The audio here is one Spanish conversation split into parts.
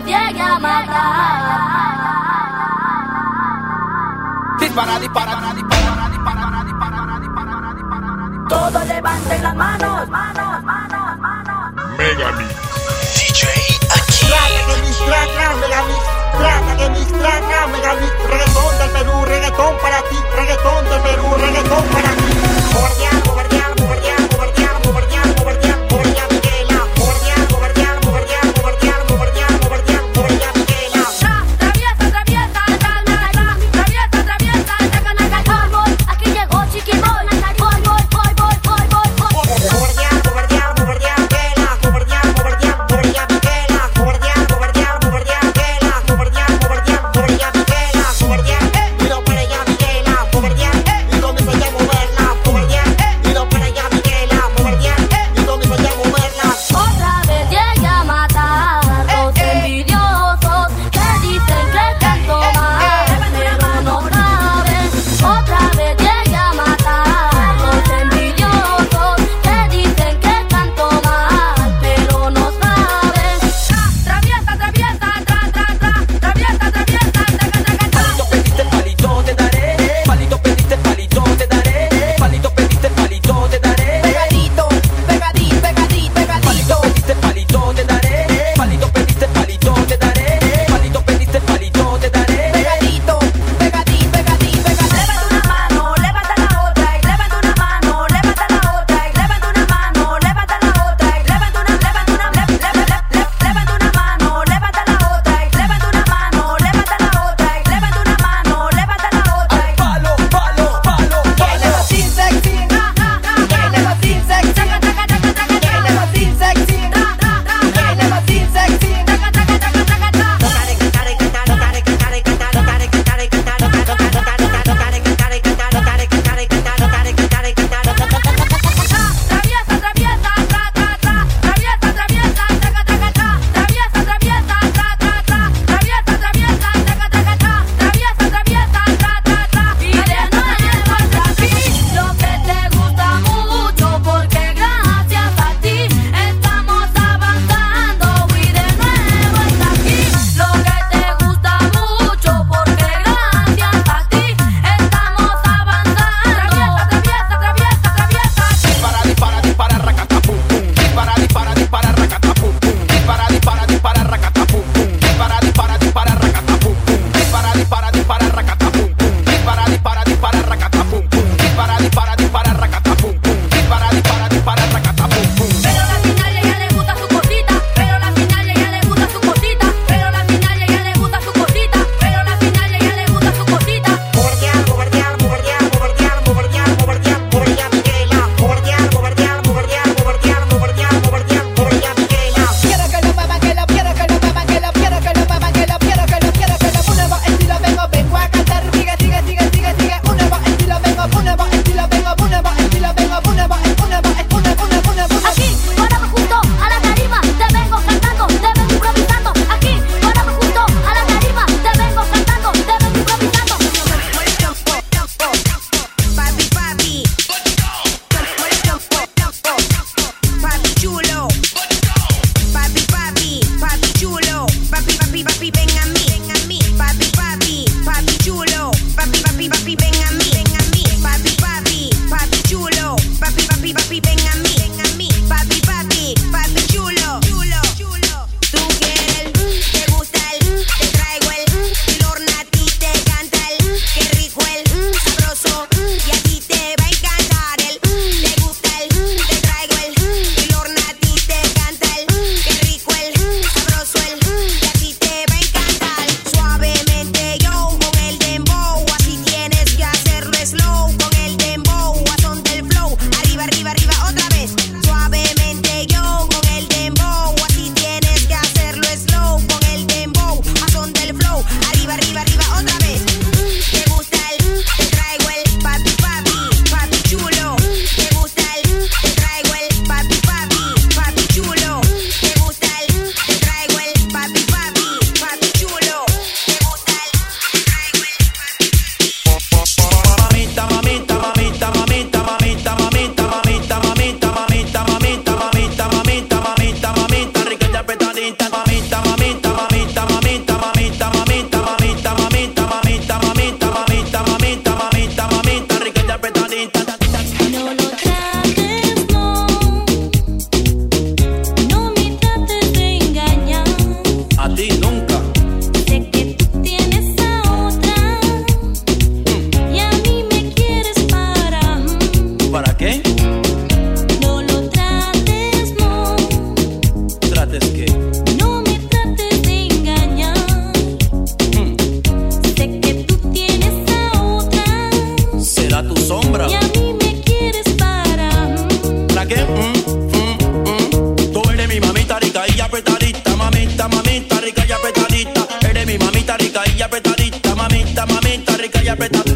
me llegue a matar. Dispara, dispara, dispara, dispara, dispara, dispara, dispara, dispara. Todos levanten las manos, manos, manos, manos. Megamix. DJ aquí. Trata que mis trata, megamix. Trata que mis trata, megamix. Reggaetón del Perú, reggaetón para ti. Reggaetón del Perú, reggaetón para ti. Bombardear, bombardear,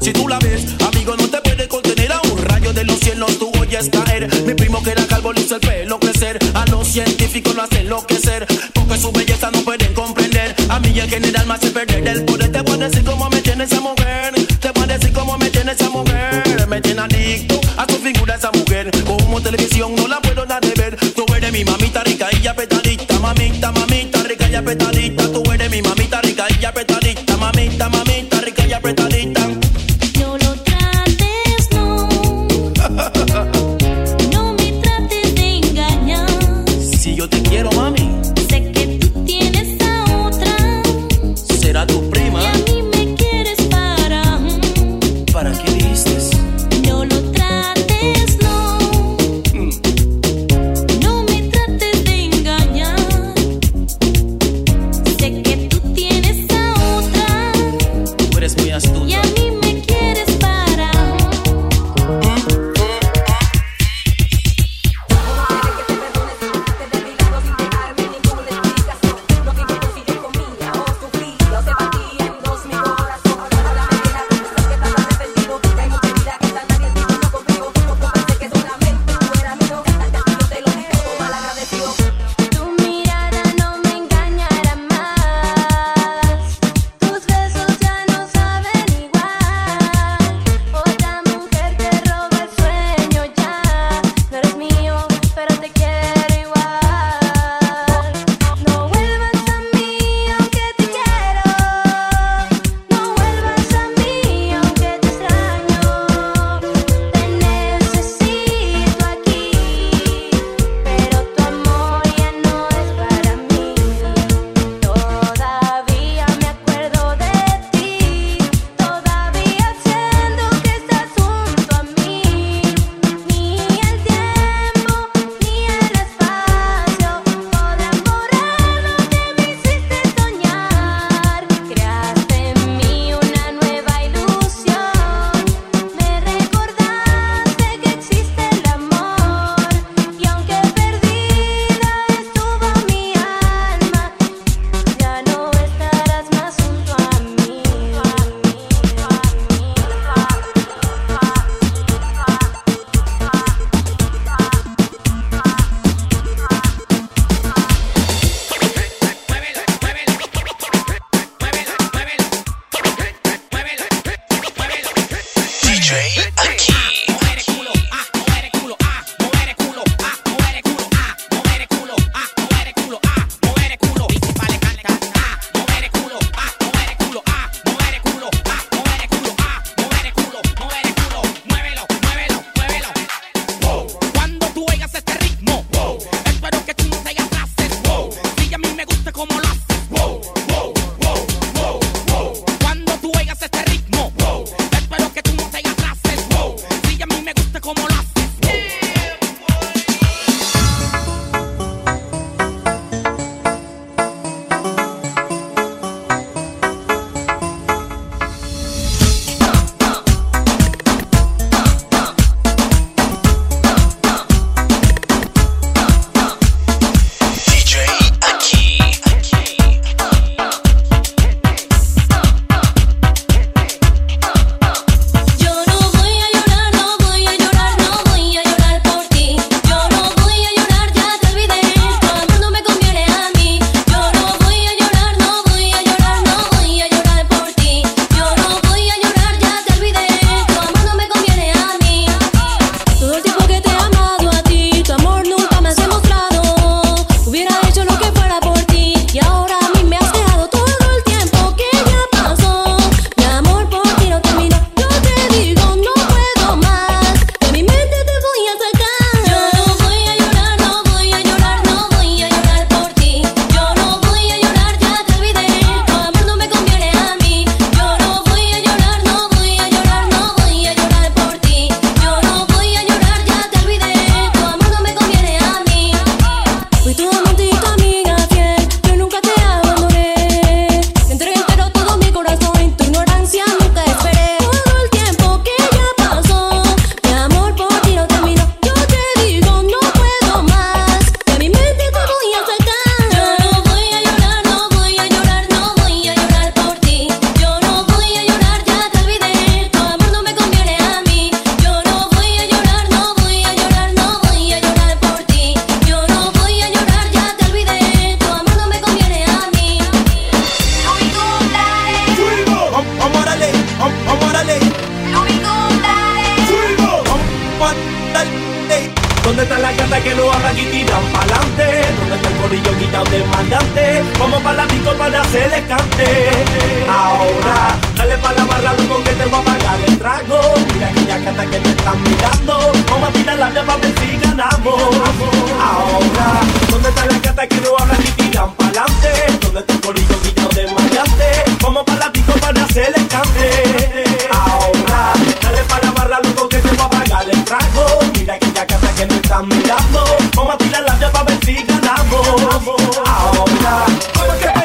Si tú la ves, amigo, no te puede contener a un rayo de los cielos, tú oyes caer. Mi primo que era calvo hizo el pelo crecer. A los científicos lo hace enloquecer. Porque su belleza no pueden comprender. A mí en general me hace perder el poder. Te voy a decir cómo me tiene esa mujer. Te voy a decir cómo me tiene esa mujer. Me tiene adicto a su figura esa mujer. Como televisión no la puedo dar de ver. Tú eres mi mamita rica y apretadita. Mamita, mamita, rica y apretadita. Tú eres mi mamita rica y apretadita. Mamita, mamita, rica y apretadita. la guitirán pa'lante, donde está el corillo quitado del mandante, como para la disco para hacer descante. Ahora, dale pa' la barra con que te voy a pagar el trago, mira aquella cata que te están mirando, vamos a tirar la llave a ver si ganamos. Ahora, ¿dónde está la cata que no habla y tiran pa'lante? ¿Dónde está el corillo quitado del mandante? Como para la disco para hacer descante. Ahora, dale pa' la barra con que te voy a pagar dale el trago. Mira aquella casa que me están mirando. Vamos a tirar la llave para ver si ganamos. Ahora, porque